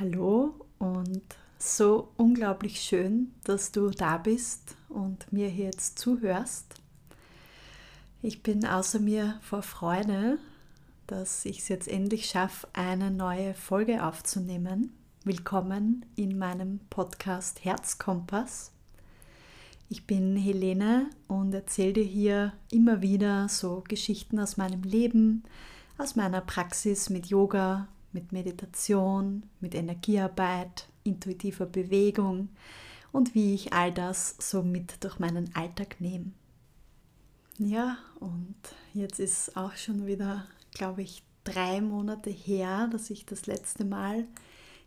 Hallo und so unglaublich schön, dass du da bist und mir hier jetzt zuhörst. Ich bin außer mir vor Freude, dass ich es jetzt endlich schaffe, eine neue Folge aufzunehmen. Willkommen in meinem Podcast Herzkompass. Ich bin Helene und erzähle dir hier immer wieder so Geschichten aus meinem Leben, aus meiner Praxis mit Yoga, mit Meditation, mit Energiearbeit, intuitiver Bewegung und wie ich all das so mit durch meinen Alltag nehme. Ja, und jetzt ist auch schon wieder, glaube ich, drei Monate her, dass ich das letzte Mal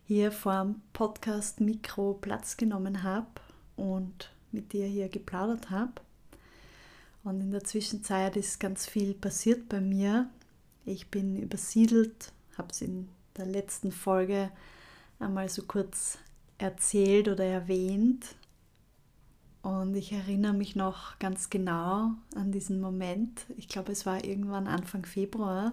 hier vor dem Podcast Mikro Platz genommen habe und mit dir hier geplaudert habe. Und in der Zwischenzeit ist ganz viel passiert bei mir. Ich bin übersiedelt, habe es in der letzten Folge einmal so kurz erzählt oder erwähnt. Und ich erinnere mich noch ganz genau an diesen Moment. Ich glaube, es war irgendwann Anfang Februar,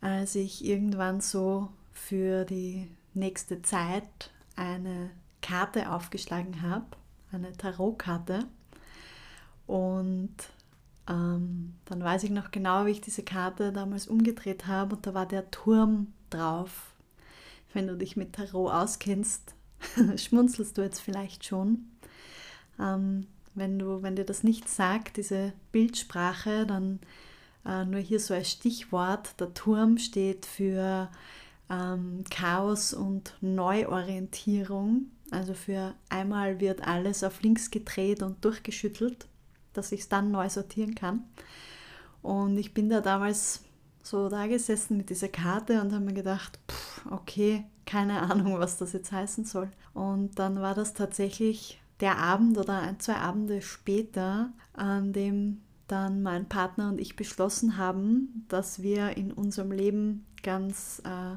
als ich irgendwann so für die nächste Zeit eine Karte aufgeschlagen habe, eine Tarotkarte. Und ähm, dann weiß ich noch genau, wie ich diese Karte damals umgedreht habe und da war der Turm drauf. Wenn du dich mit Tarot auskennst, schmunzelst du jetzt vielleicht schon. Ähm, wenn, du, wenn dir das nicht sagt, diese Bildsprache, dann äh, nur hier so als Stichwort. Der Turm steht für ähm, Chaos und Neuorientierung. Also für einmal wird alles auf links gedreht und durchgeschüttelt, dass ich es dann neu sortieren kann. Und ich bin da damals so da gesessen mit dieser Karte und habe mir gedacht, pff, okay, keine Ahnung, was das jetzt heißen soll. Und dann war das tatsächlich der Abend oder ein, zwei Abende später, an dem dann mein Partner und ich beschlossen haben, dass wir in unserem Leben ganz äh,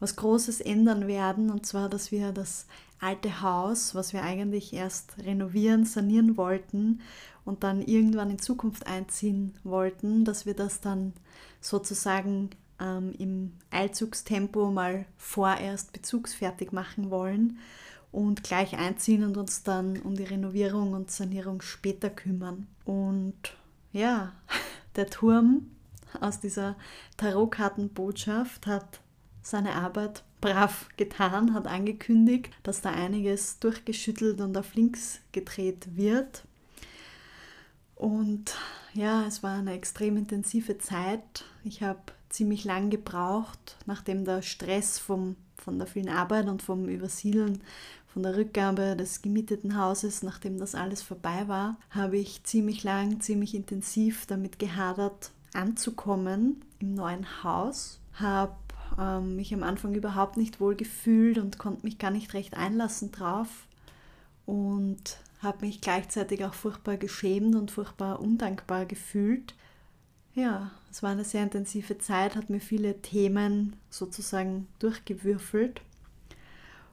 was Großes ändern werden. Und zwar, dass wir das alte Haus, was wir eigentlich erst renovieren, sanieren wollten und dann irgendwann in Zukunft einziehen wollten, dass wir das dann sozusagen ähm, im Eilzugstempo mal vorerst bezugsfertig machen wollen und gleich einziehen und uns dann um die Renovierung und Sanierung später kümmern. Und ja, der Turm aus dieser Tarotkartenbotschaft hat seine Arbeit brav getan, hat angekündigt, dass da einiges durchgeschüttelt und auf links gedreht wird. Und ja, es war eine extrem intensive Zeit. Ich habe ziemlich lang gebraucht, nachdem der Stress vom, von der vielen Arbeit und vom Übersiedeln, von der Rückgabe des gemieteten Hauses, nachdem das alles vorbei war, habe ich ziemlich lang, ziemlich intensiv damit gehadert, anzukommen im neuen Haus. Habe ähm, mich am Anfang überhaupt nicht wohl gefühlt und konnte mich gar nicht recht einlassen drauf. Und habe mich gleichzeitig auch furchtbar geschämt und furchtbar undankbar gefühlt. Ja, es war eine sehr intensive Zeit, hat mir viele Themen sozusagen durchgewürfelt.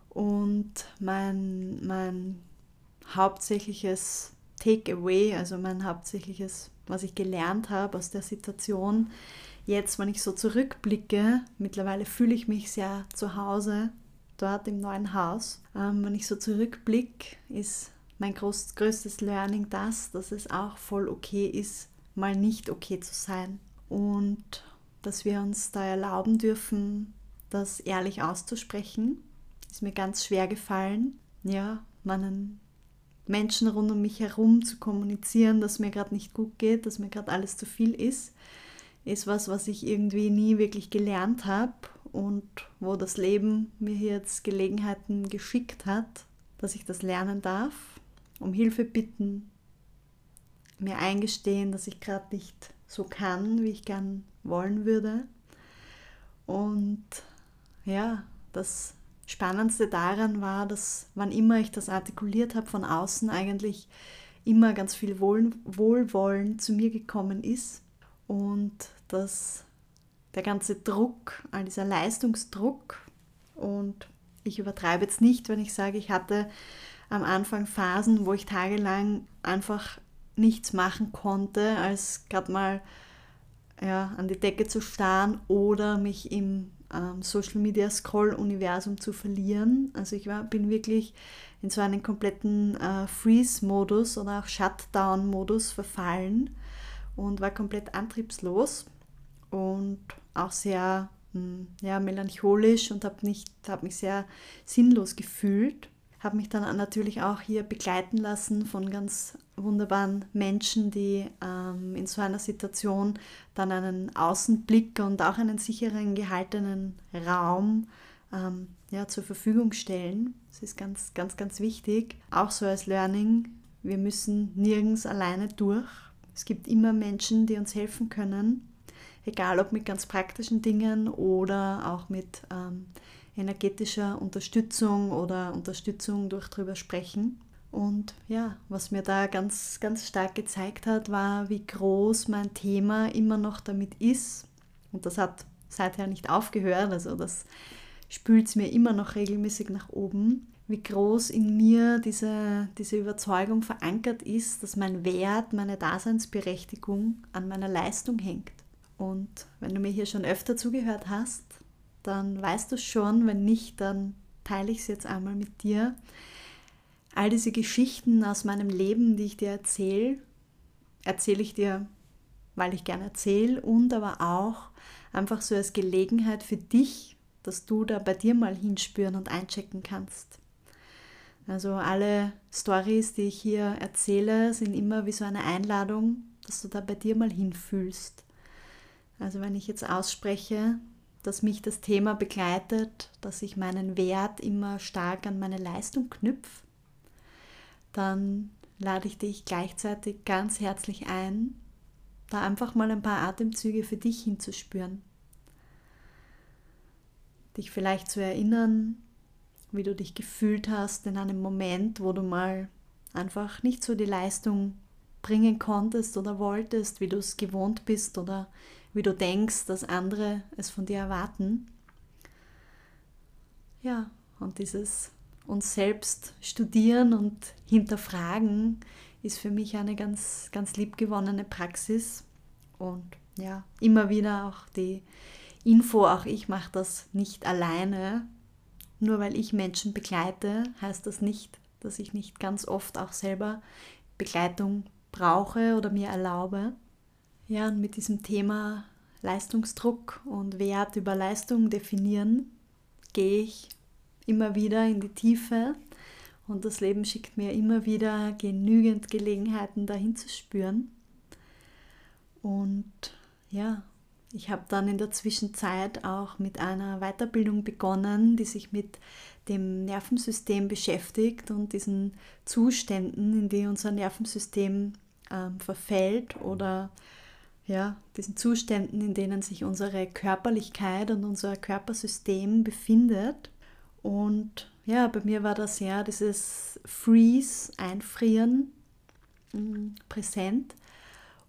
Und mein, mein hauptsächliches Takeaway, also mein hauptsächliches, was ich gelernt habe aus der Situation, jetzt, wenn ich so zurückblicke, mittlerweile fühle ich mich sehr zu Hause dort im neuen Haus. Ähm, wenn ich so zurückblicke, ist mein groß, größtes Learning das, dass es auch voll okay ist, mal nicht okay zu sein. Und dass wir uns da erlauben dürfen, das ehrlich auszusprechen. Ist mir ganz schwer gefallen, ja, meinen Menschen rund um mich herum zu kommunizieren, dass mir gerade nicht gut geht, dass mir gerade alles zu viel ist, ist was, was ich irgendwie nie wirklich gelernt habe und wo das Leben mir jetzt Gelegenheiten geschickt hat, dass ich das lernen darf um Hilfe bitten, mir eingestehen, dass ich gerade nicht so kann, wie ich gern wollen würde. Und ja, das Spannendste daran war, dass wann immer ich das artikuliert habe von außen, eigentlich immer ganz viel Wohl Wohlwollen zu mir gekommen ist und dass der ganze Druck, all dieser Leistungsdruck und ich übertreibe jetzt nicht, wenn ich sage, ich hatte am Anfang Phasen, wo ich tagelang einfach nichts machen konnte, als gerade mal ja, an die Decke zu starren oder mich im ähm, Social Media Scroll-Universum zu verlieren. Also ich war, bin wirklich in so einen kompletten äh, Freeze-Modus oder auch Shutdown-Modus verfallen und war komplett antriebslos und auch sehr hm, ja, melancholisch und habe hab mich sehr sinnlos gefühlt habe mich dann natürlich auch hier begleiten lassen von ganz wunderbaren Menschen, die ähm, in so einer Situation dann einen Außenblick und auch einen sicheren gehaltenen Raum ähm, ja, zur Verfügung stellen. Das ist ganz, ganz, ganz wichtig. Auch so als Learning, wir müssen nirgends alleine durch. Es gibt immer Menschen, die uns helfen können, egal ob mit ganz praktischen Dingen oder auch mit ähm, energetischer Unterstützung oder Unterstützung durch drüber sprechen. Und ja, was mir da ganz, ganz stark gezeigt hat, war, wie groß mein Thema immer noch damit ist. Und das hat seither nicht aufgehört, also das spült es mir immer noch regelmäßig nach oben, wie groß in mir diese, diese Überzeugung verankert ist, dass mein Wert, meine Daseinsberechtigung an meiner Leistung hängt. Und wenn du mir hier schon öfter zugehört hast, dann weißt du schon. Wenn nicht, dann teile ich es jetzt einmal mit dir. All diese Geschichten aus meinem Leben, die ich dir erzähle, erzähle ich dir, weil ich gerne erzähle und aber auch einfach so als Gelegenheit für dich, dass du da bei dir mal hinspüren und einchecken kannst. Also alle Stories, die ich hier erzähle, sind immer wie so eine Einladung, dass du da bei dir mal hinfühlst. Also wenn ich jetzt ausspreche, dass mich das Thema begleitet, dass ich meinen Wert immer stark an meine Leistung knüpfe, dann lade ich dich gleichzeitig ganz herzlich ein, da einfach mal ein paar Atemzüge für dich hinzuspüren. Dich vielleicht zu erinnern, wie du dich gefühlt hast in einem Moment, wo du mal einfach nicht so die Leistung bringen konntest oder wolltest, wie du es gewohnt bist oder wie du denkst, dass andere es von dir erwarten. Ja, und dieses uns selbst studieren und hinterfragen ist für mich eine ganz, ganz liebgewonnene Praxis. Und ja, immer wieder auch die Info, auch ich mache das nicht alleine. Nur weil ich Menschen begleite, heißt das nicht, dass ich nicht ganz oft auch selber Begleitung brauche oder mir erlaube. Ja, und mit diesem Thema Leistungsdruck und Wert über Leistung definieren, gehe ich immer wieder in die Tiefe und das Leben schickt mir immer wieder genügend Gelegenheiten, dahin zu spüren. Und ja, ich habe dann in der Zwischenzeit auch mit einer Weiterbildung begonnen, die sich mit dem Nervensystem beschäftigt und diesen Zuständen, in die unser Nervensystem ähm, verfällt oder ja, diesen Zuständen, in denen sich unsere Körperlichkeit und unser Körpersystem befindet. Und ja, bei mir war das ja dieses Freeze, Einfrieren mm, präsent.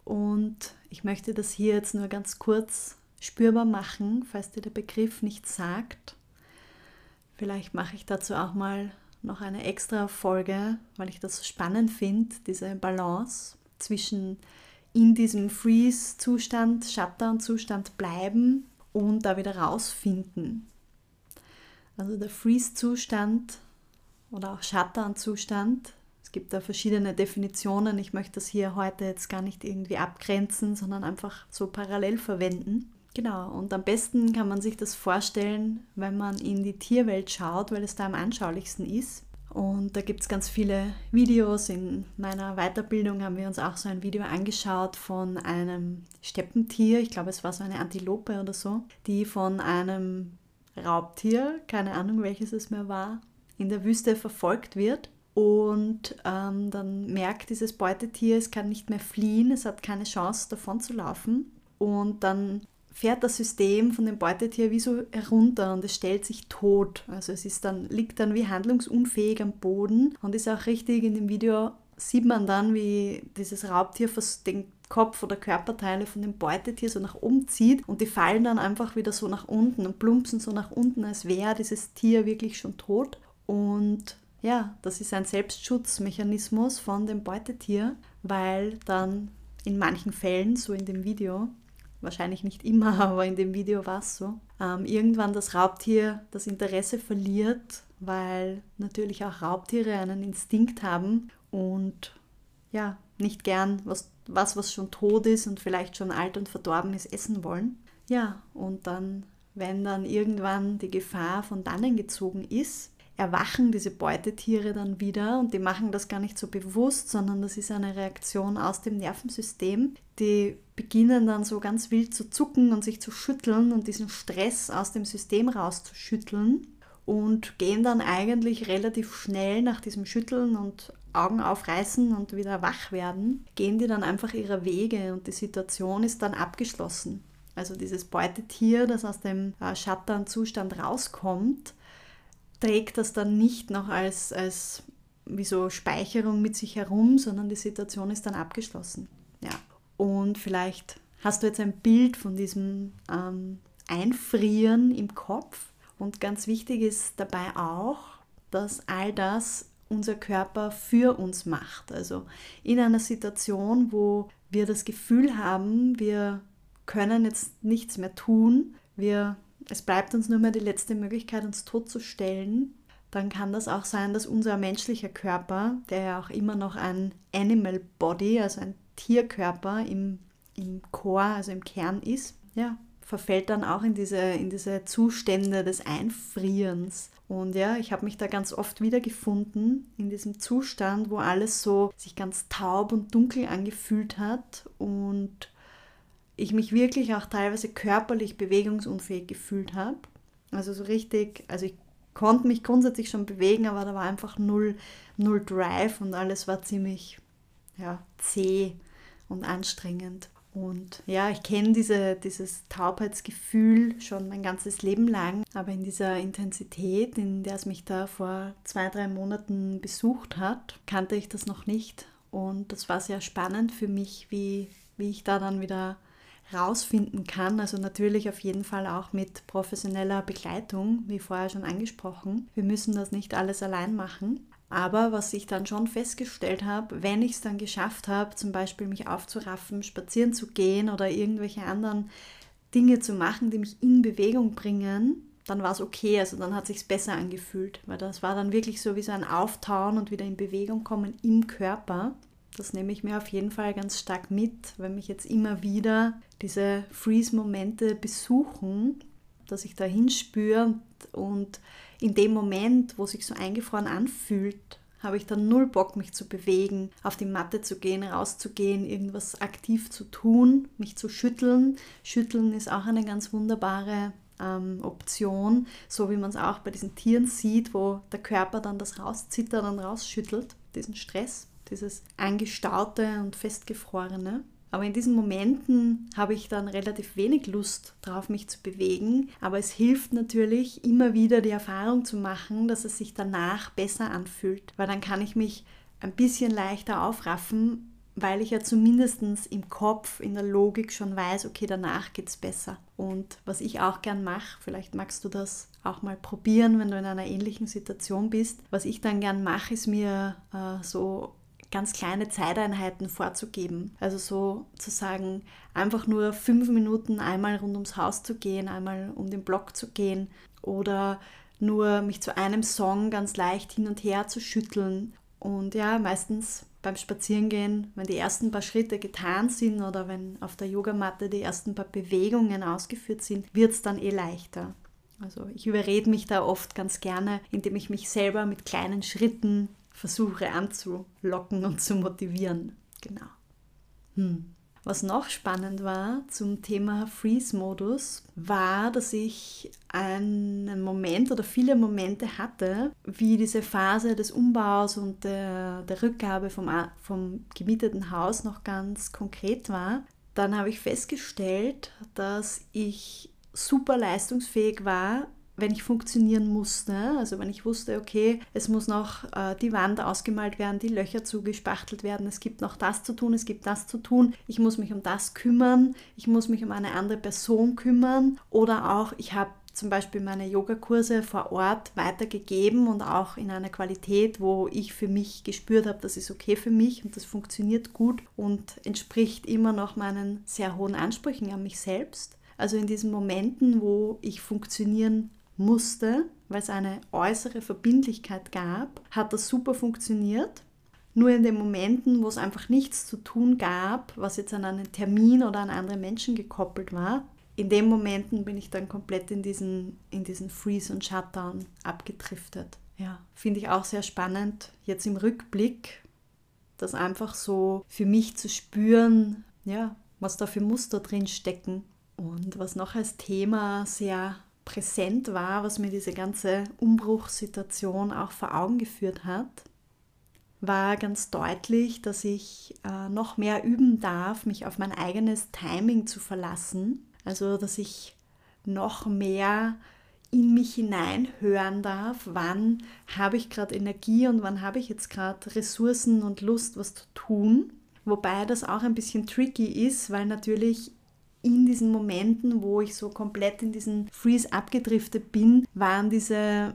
Und ich möchte das hier jetzt nur ganz kurz spürbar machen, falls dir der Begriff nicht sagt. Vielleicht mache ich dazu auch mal noch eine extra Folge, weil ich das so spannend finde, diese Balance zwischen in diesem Freeze-Zustand, Shutdown-Zustand bleiben und da wieder rausfinden. Also der Freeze-Zustand oder auch Shutdown-Zustand, es gibt da verschiedene Definitionen. Ich möchte das hier heute jetzt gar nicht irgendwie abgrenzen, sondern einfach so parallel verwenden. Genau, und am besten kann man sich das vorstellen, wenn man in die Tierwelt schaut, weil es da am anschaulichsten ist. Und da gibt es ganz viele Videos. In meiner Weiterbildung haben wir uns auch so ein Video angeschaut von einem Steppentier, ich glaube es war so eine Antilope oder so, die von einem Raubtier, keine Ahnung welches es mehr war, in der Wüste verfolgt wird. Und ähm, dann merkt dieses Beutetier, es kann nicht mehr fliehen, es hat keine Chance davon zu laufen. Und dann fährt das System von dem Beutetier wie so herunter und es stellt sich tot. Also es ist dann, liegt dann wie handlungsunfähig am Boden und ist auch richtig in dem Video sieht man dann, wie dieses Raubtier den Kopf oder Körperteile von dem Beutetier so nach oben zieht und die fallen dann einfach wieder so nach unten und plumpsen so nach unten, als wäre dieses Tier wirklich schon tot. Und ja, das ist ein Selbstschutzmechanismus von dem Beutetier, weil dann in manchen Fällen, so in dem Video, wahrscheinlich nicht immer, aber in dem Video war es so, ähm, irgendwann das Raubtier das Interesse verliert, weil natürlich auch Raubtiere einen Instinkt haben und ja, nicht gern was, was, was schon tot ist und vielleicht schon alt und verdorben ist, essen wollen. Ja, und dann, wenn dann irgendwann die Gefahr von dannen gezogen ist, erwachen diese Beutetiere dann wieder und die machen das gar nicht so bewusst, sondern das ist eine Reaktion aus dem Nervensystem. Die beginnen dann so ganz wild zu zucken und sich zu schütteln und diesen Stress aus dem System rauszuschütteln und gehen dann eigentlich relativ schnell nach diesem Schütteln und Augen aufreißen und wieder wach werden, gehen die dann einfach ihrer Wege und die Situation ist dann abgeschlossen. Also dieses Beutetier, das aus dem äh, Schattern-Zustand rauskommt, trägt das dann nicht noch als, als wie so Speicherung mit sich herum, sondern die Situation ist dann abgeschlossen. Ja. Und vielleicht hast du jetzt ein Bild von diesem ähm, Einfrieren im Kopf. Und ganz wichtig ist dabei auch, dass all das unser Körper für uns macht. Also in einer Situation, wo wir das Gefühl haben, wir können jetzt nichts mehr tun, wir es bleibt uns nur mehr die letzte Möglichkeit, uns totzustellen, dann kann das auch sein, dass unser menschlicher Körper, der ja auch immer noch ein Animal Body, also ein Tierkörper im, im Core, also im Kern ist, ja, verfällt dann auch in diese, in diese Zustände des Einfrierens. Und ja, ich habe mich da ganz oft wiedergefunden in diesem Zustand, wo alles so sich ganz taub und dunkel angefühlt hat und ich mich wirklich auch teilweise körperlich bewegungsunfähig gefühlt habe. Also so richtig, also ich konnte mich grundsätzlich schon bewegen, aber da war einfach null, null Drive und alles war ziemlich ja, zäh und anstrengend. Und ja, ich kenne diese, dieses Taubheitsgefühl schon mein ganzes Leben lang, aber in dieser Intensität, in der es mich da vor zwei, drei Monaten besucht hat, kannte ich das noch nicht. Und das war sehr spannend für mich, wie, wie ich da dann wieder rausfinden kann. Also natürlich auf jeden Fall auch mit professioneller Begleitung, wie vorher schon angesprochen. Wir müssen das nicht alles allein machen. Aber was ich dann schon festgestellt habe, wenn ich es dann geschafft habe, zum Beispiel mich aufzuraffen, spazieren zu gehen oder irgendwelche anderen Dinge zu machen, die mich in Bewegung bringen, dann war es okay. Also dann hat sich besser angefühlt, weil das war dann wirklich so wie so ein Auftauen und wieder in Bewegung kommen im Körper. Das nehme ich mir auf jeden Fall ganz stark mit, wenn mich jetzt immer wieder diese Freeze-Momente besuchen, dass ich da hinspüre und in dem Moment, wo sich so eingefroren anfühlt, habe ich dann null Bock, mich zu bewegen, auf die Matte zu gehen, rauszugehen, irgendwas aktiv zu tun, mich zu schütteln. Schütteln ist auch eine ganz wunderbare ähm, Option, so wie man es auch bei diesen Tieren sieht, wo der Körper dann das rauszittert und rausschüttelt, diesen Stress dieses angestaute und festgefrorene. Aber in diesen Momenten habe ich dann relativ wenig Lust drauf, mich zu bewegen. Aber es hilft natürlich, immer wieder die Erfahrung zu machen, dass es sich danach besser anfühlt. Weil dann kann ich mich ein bisschen leichter aufraffen, weil ich ja zumindest im Kopf, in der Logik schon weiß, okay, danach geht es besser. Und was ich auch gern mache, vielleicht magst du das auch mal probieren, wenn du in einer ähnlichen Situation bist. Was ich dann gern mache, ist mir äh, so ganz kleine Zeiteinheiten vorzugeben. Also so zu sagen, einfach nur fünf Minuten einmal rund ums Haus zu gehen, einmal um den Block zu gehen oder nur mich zu einem Song ganz leicht hin und her zu schütteln. Und ja, meistens beim Spazierengehen, wenn die ersten paar Schritte getan sind oder wenn auf der Yogamatte die ersten paar Bewegungen ausgeführt sind, wird es dann eh leichter. Also ich überrede mich da oft ganz gerne, indem ich mich selber mit kleinen Schritten versuche anzulocken und zu motivieren. Genau. Hm. Was noch spannend war zum Thema Freeze-Modus, war, dass ich einen Moment oder viele Momente hatte, wie diese Phase des Umbaus und der, der Rückgabe vom, vom gemieteten Haus noch ganz konkret war. Dann habe ich festgestellt, dass ich super leistungsfähig war, wenn ich funktionieren musste, also wenn ich wusste, okay, es muss noch äh, die Wand ausgemalt werden, die Löcher zugespachtelt werden, es gibt noch das zu tun, es gibt das zu tun, ich muss mich um das kümmern, ich muss mich um eine andere Person kümmern oder auch ich habe zum Beispiel meine Yogakurse vor Ort weitergegeben und auch in einer Qualität, wo ich für mich gespürt habe, das ist okay für mich und das funktioniert gut und entspricht immer noch meinen sehr hohen Ansprüchen an mich selbst. Also in diesen Momenten, wo ich funktionieren musste, weil es eine äußere Verbindlichkeit gab, hat das super funktioniert. Nur in den Momenten, wo es einfach nichts zu tun gab, was jetzt an einen Termin oder an andere Menschen gekoppelt war, in den Momenten bin ich dann komplett in diesen, in diesen Freeze und Shutdown abgedriftet. Ja, finde ich auch sehr spannend, jetzt im Rückblick, das einfach so für mich zu spüren, ja, was da für Muster drin stecken. Und was noch als Thema sehr präsent war, was mir diese ganze Umbruchssituation auch vor Augen geführt hat, war ganz deutlich, dass ich äh, noch mehr üben darf, mich auf mein eigenes Timing zu verlassen. Also, dass ich noch mehr in mich hineinhören darf, wann habe ich gerade Energie und wann habe ich jetzt gerade Ressourcen und Lust, was zu tun. Wobei das auch ein bisschen tricky ist, weil natürlich in diesen Momenten, wo ich so komplett in diesen Freeze abgedriftet bin, waren diese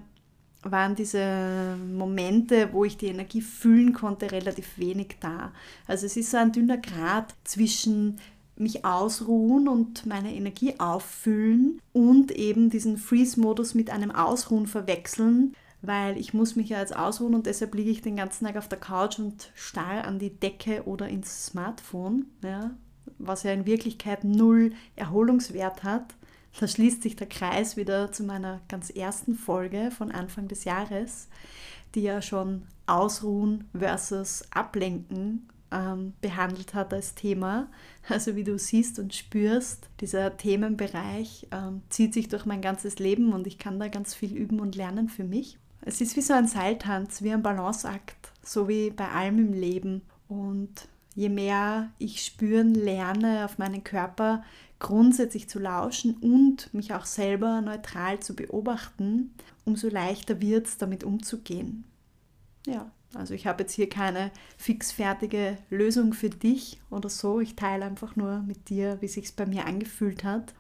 waren diese Momente, wo ich die Energie fühlen konnte, relativ wenig da. Also es ist so ein dünner Grad zwischen mich ausruhen und meine Energie auffüllen und eben diesen Freeze-Modus mit einem Ausruhen verwechseln, weil ich muss mich ja jetzt ausruhen und deshalb liege ich den ganzen Tag auf der Couch und starr an die Decke oder ins Smartphone. Ja, was ja in Wirklichkeit null Erholungswert hat. Da schließt sich der Kreis wieder zu meiner ganz ersten Folge von Anfang des Jahres, die ja schon Ausruhen versus Ablenken ähm, behandelt hat als Thema. Also wie du siehst und spürst, dieser Themenbereich ähm, zieht sich durch mein ganzes Leben und ich kann da ganz viel üben und lernen für mich. Es ist wie so ein Seiltanz, wie ein Balanceakt, so wie bei allem im Leben. Und je mehr ich spüren lerne, auf meinen Körper grundsätzlich zu lauschen und mich auch selber neutral zu beobachten, umso leichter wird es, damit umzugehen. Ja, also ich habe jetzt hier keine fixfertige Lösung für dich oder so. Ich teile einfach nur mit dir, wie sich bei mir angefühlt hat.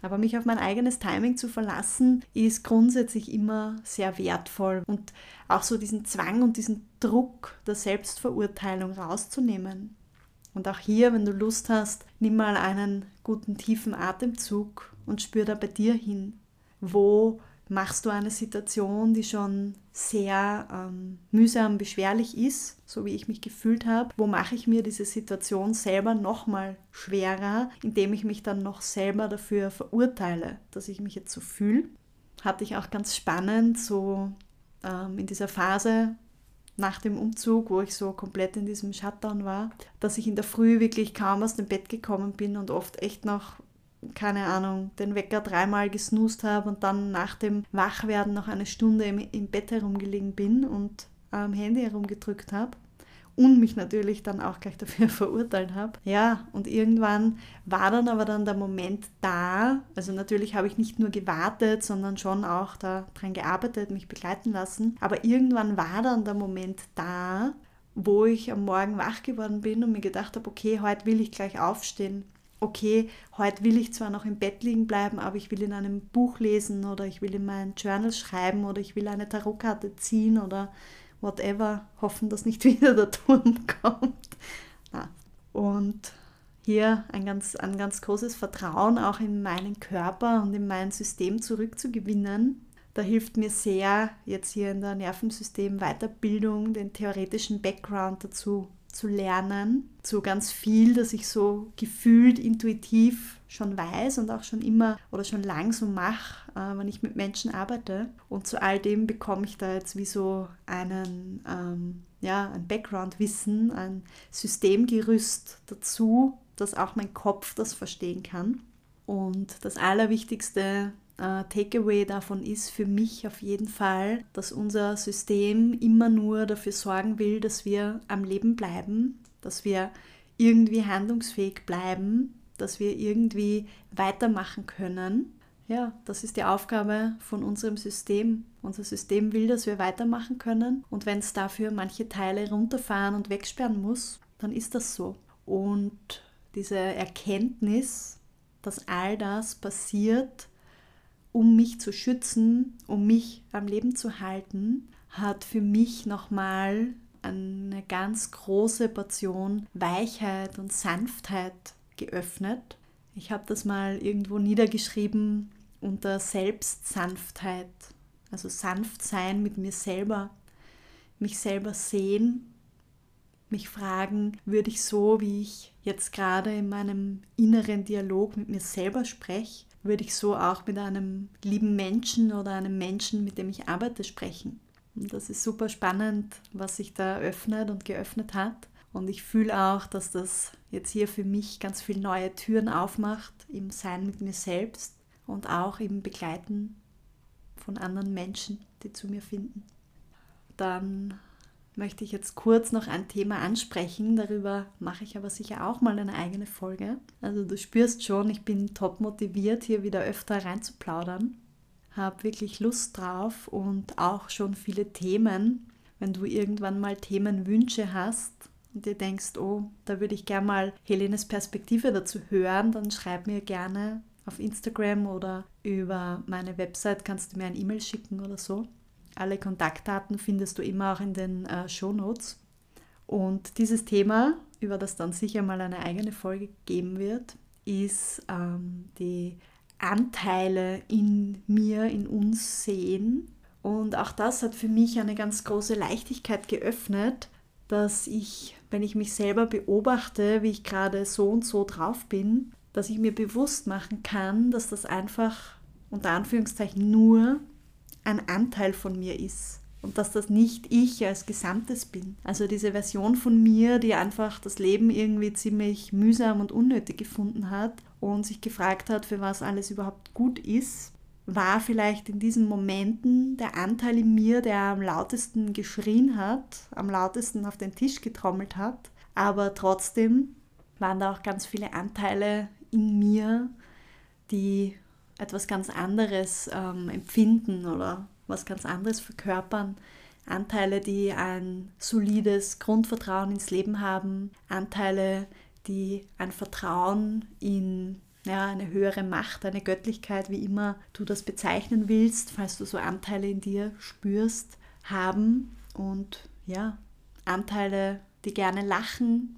Aber mich auf mein eigenes Timing zu verlassen, ist grundsätzlich immer sehr wertvoll und auch so diesen Zwang und diesen Druck der Selbstverurteilung rauszunehmen. Und auch hier, wenn du Lust hast, nimm mal einen guten tiefen Atemzug und spür da bei dir hin. Wo machst du eine Situation, die schon sehr ähm, mühsam, beschwerlich ist, so wie ich mich gefühlt habe, wo mache ich mir diese Situation selber nochmal schwerer, indem ich mich dann noch selber dafür verurteile, dass ich mich jetzt so fühle. Hatte ich auch ganz spannend, so ähm, in dieser Phase nach dem Umzug, wo ich so komplett in diesem Shutdown war, dass ich in der Früh wirklich kaum aus dem Bett gekommen bin und oft echt noch keine Ahnung, den Wecker dreimal gesnoost habe und dann nach dem Wachwerden noch eine Stunde im, im Bett herumgelegen bin und am Handy herumgedrückt habe und mich natürlich dann auch gleich dafür verurteilt habe. Ja, und irgendwann war dann aber dann der Moment da. Also natürlich habe ich nicht nur gewartet, sondern schon auch daran gearbeitet, mich begleiten lassen. Aber irgendwann war dann der Moment da, wo ich am Morgen wach geworden bin und mir gedacht habe, okay, heute will ich gleich aufstehen okay, heute will ich zwar noch im Bett liegen bleiben, aber ich will in einem Buch lesen oder ich will in mein Journal schreiben oder ich will eine Tarotkarte ziehen oder whatever, hoffen, dass nicht wieder der Turm kommt. Und hier ein ganz, ein ganz großes Vertrauen auch in meinen Körper und in mein System zurückzugewinnen. Da hilft mir sehr jetzt hier in der Nervensystem Weiterbildung den theoretischen Background dazu zu lernen, zu ganz viel, das ich so gefühlt, intuitiv schon weiß und auch schon immer oder schon lang so mache, äh, wenn ich mit Menschen arbeite. Und zu all dem bekomme ich da jetzt wie so einen, ähm, ja, ein Background-Wissen, ein Systemgerüst dazu, dass auch mein Kopf das verstehen kann. Und das Allerwichtigste äh, Takeaway davon ist für mich auf jeden Fall, dass unser System immer nur dafür sorgen will, dass wir am Leben bleiben, dass wir irgendwie handlungsfähig bleiben, dass wir irgendwie weitermachen können. Ja, das ist die Aufgabe von unserem System. Unser System will, dass wir weitermachen können und wenn es dafür manche Teile runterfahren und wegsperren muss, dann ist das so. Und diese Erkenntnis, dass all das passiert, um mich zu schützen, um mich am Leben zu halten, hat für mich nochmal eine ganz große Portion Weichheit und Sanftheit geöffnet. Ich habe das mal irgendwo niedergeschrieben unter Selbstsanftheit, also sanft sein mit mir selber, mich selber sehen, mich fragen, würde ich so, wie ich jetzt gerade in meinem inneren Dialog mit mir selber spreche, würde ich so auch mit einem lieben Menschen oder einem Menschen, mit dem ich arbeite, sprechen. Und das ist super spannend, was sich da öffnet und geöffnet hat. Und ich fühle auch, dass das jetzt hier für mich ganz viele neue Türen aufmacht im Sein mit mir selbst und auch im Begleiten von anderen Menschen, die zu mir finden. Dann möchte ich jetzt kurz noch ein Thema ansprechen. Darüber mache ich aber sicher auch mal eine eigene Folge. Also du spürst schon, ich bin top motiviert, hier wieder öfter reinzuplaudern. Habe wirklich Lust drauf und auch schon viele Themen. Wenn du irgendwann mal Themenwünsche hast und dir denkst, oh, da würde ich gerne mal Helenes Perspektive dazu hören, dann schreib mir gerne auf Instagram oder über meine Website kannst du mir ein E-Mail schicken oder so. Alle Kontaktdaten findest du immer auch in den äh, Show Notes. Und dieses Thema, über das dann sicher mal eine eigene Folge geben wird, ist ähm, die Anteile in mir, in uns sehen. Und auch das hat für mich eine ganz große Leichtigkeit geöffnet, dass ich, wenn ich mich selber beobachte, wie ich gerade so und so drauf bin, dass ich mir bewusst machen kann, dass das einfach unter Anführungszeichen nur ein Anteil von mir ist und dass das nicht ich als Gesamtes bin. Also diese Version von mir, die einfach das Leben irgendwie ziemlich mühsam und unnötig gefunden hat und sich gefragt hat, für was alles überhaupt gut ist, war vielleicht in diesen Momenten der Anteil in mir, der am lautesten geschrien hat, am lautesten auf den Tisch getrommelt hat. Aber trotzdem waren da auch ganz viele Anteile in mir, die etwas ganz anderes ähm, empfinden oder was ganz anderes verkörpern. Anteile, die ein solides Grundvertrauen ins Leben haben, Anteile, die ein Vertrauen in ja, eine höhere Macht, eine Göttlichkeit, wie immer du das bezeichnen willst, falls du so Anteile in dir spürst, haben und ja, Anteile, die gerne lachen,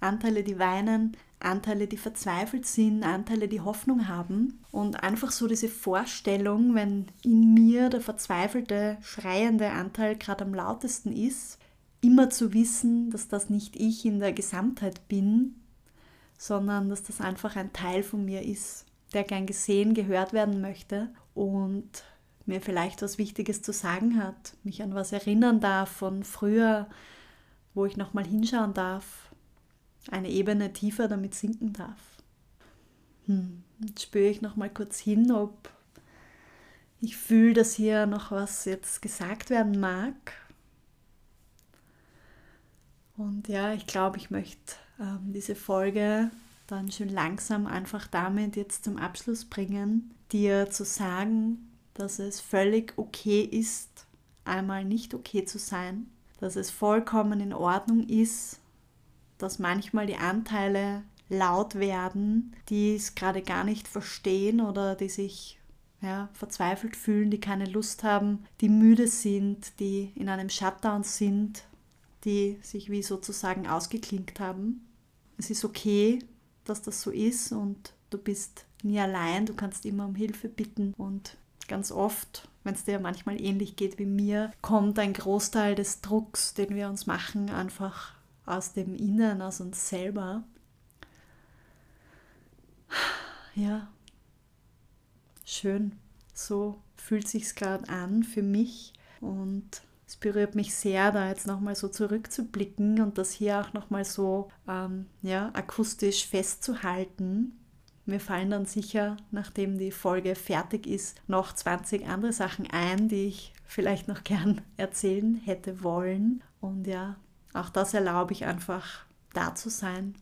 Anteile, die weinen, Anteile, die verzweifelt sind, Anteile, die Hoffnung haben. Und einfach so diese Vorstellung, wenn in mir der verzweifelte, schreiende Anteil gerade am lautesten ist, immer zu wissen, dass das nicht ich in der Gesamtheit bin, sondern dass das einfach ein Teil von mir ist, der gern gesehen, gehört werden möchte und mir vielleicht was Wichtiges zu sagen hat, mich an was erinnern darf von früher, wo ich nochmal hinschauen darf, eine Ebene tiefer damit sinken darf. Hm. Jetzt spüre ich noch mal kurz hin, ob ich fühle, dass hier noch was jetzt gesagt werden mag. Und ja, ich glaube, ich möchte ähm, diese Folge dann schön langsam einfach damit jetzt zum Abschluss bringen, dir zu sagen, dass es völlig okay ist, einmal nicht okay zu sein, dass es vollkommen in Ordnung ist, dass manchmal die Anteile laut werden, die es gerade gar nicht verstehen oder die sich ja, verzweifelt fühlen, die keine Lust haben, die müde sind, die in einem Shutdown sind, die sich wie sozusagen ausgeklinkt haben. Es ist okay, dass das so ist und du bist nie allein, du kannst immer um Hilfe bitten und ganz oft, wenn es dir manchmal ähnlich geht wie mir, kommt ein Großteil des Drucks, den wir uns machen, einfach aus dem Inneren, aus uns selber. Ja, schön. So fühlt sich's gerade an für mich und es berührt mich sehr, da jetzt nochmal so zurückzublicken und das hier auch nochmal so ähm, ja, akustisch festzuhalten. Mir fallen dann sicher, nachdem die Folge fertig ist, noch 20 andere Sachen ein, die ich vielleicht noch gern erzählen hätte wollen. Und ja, auch das erlaube ich einfach da zu sein.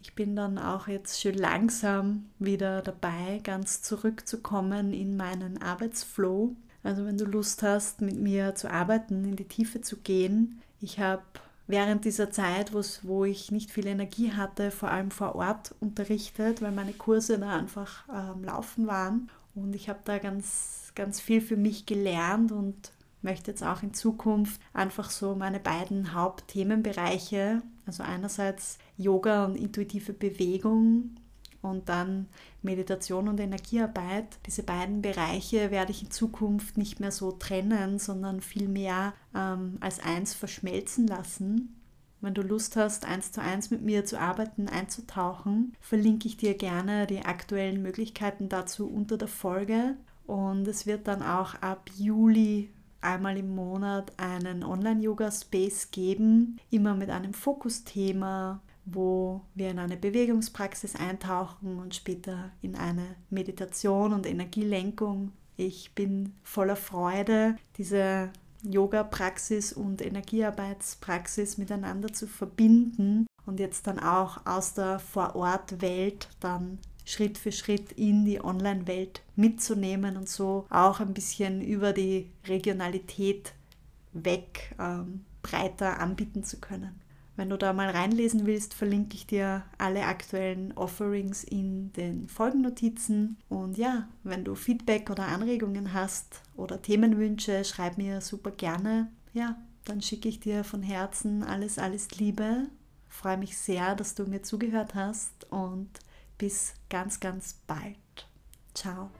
Ich bin dann auch jetzt schön langsam wieder dabei, ganz zurückzukommen in meinen Arbeitsflow. Also wenn du Lust hast, mit mir zu arbeiten, in die Tiefe zu gehen. Ich habe während dieser Zeit, wo ich nicht viel Energie hatte, vor allem vor Ort unterrichtet, weil meine Kurse da einfach ähm, laufen waren. Und ich habe da ganz, ganz viel für mich gelernt und möchte jetzt auch in Zukunft einfach so meine beiden Hauptthemenbereiche, also einerseits Yoga und intuitive Bewegung und dann Meditation und Energiearbeit. Diese beiden Bereiche werde ich in Zukunft nicht mehr so trennen, sondern vielmehr ähm, als eins verschmelzen lassen. Wenn du Lust hast, eins zu eins mit mir zu arbeiten, einzutauchen, verlinke ich dir gerne die aktuellen Möglichkeiten dazu unter der Folge. Und es wird dann auch ab Juli einmal im Monat einen Online-Yoga-Space geben, immer mit einem Fokusthema, wo wir in eine Bewegungspraxis eintauchen und später in eine Meditation und Energielenkung. Ich bin voller Freude, diese Yoga-Praxis und Energiearbeitspraxis miteinander zu verbinden und jetzt dann auch aus der Vorortwelt dann Schritt für Schritt in die Online-Welt mitzunehmen und so auch ein bisschen über die Regionalität weg ähm, breiter anbieten zu können. Wenn du da mal reinlesen willst, verlinke ich dir alle aktuellen Offerings in den Folgennotizen. Und ja, wenn du Feedback oder Anregungen hast oder Themenwünsche, schreib mir super gerne. Ja, dann schicke ich dir von Herzen alles, alles Liebe. Freue mich sehr, dass du mir zugehört hast und bis ganz, ganz bald. Ciao.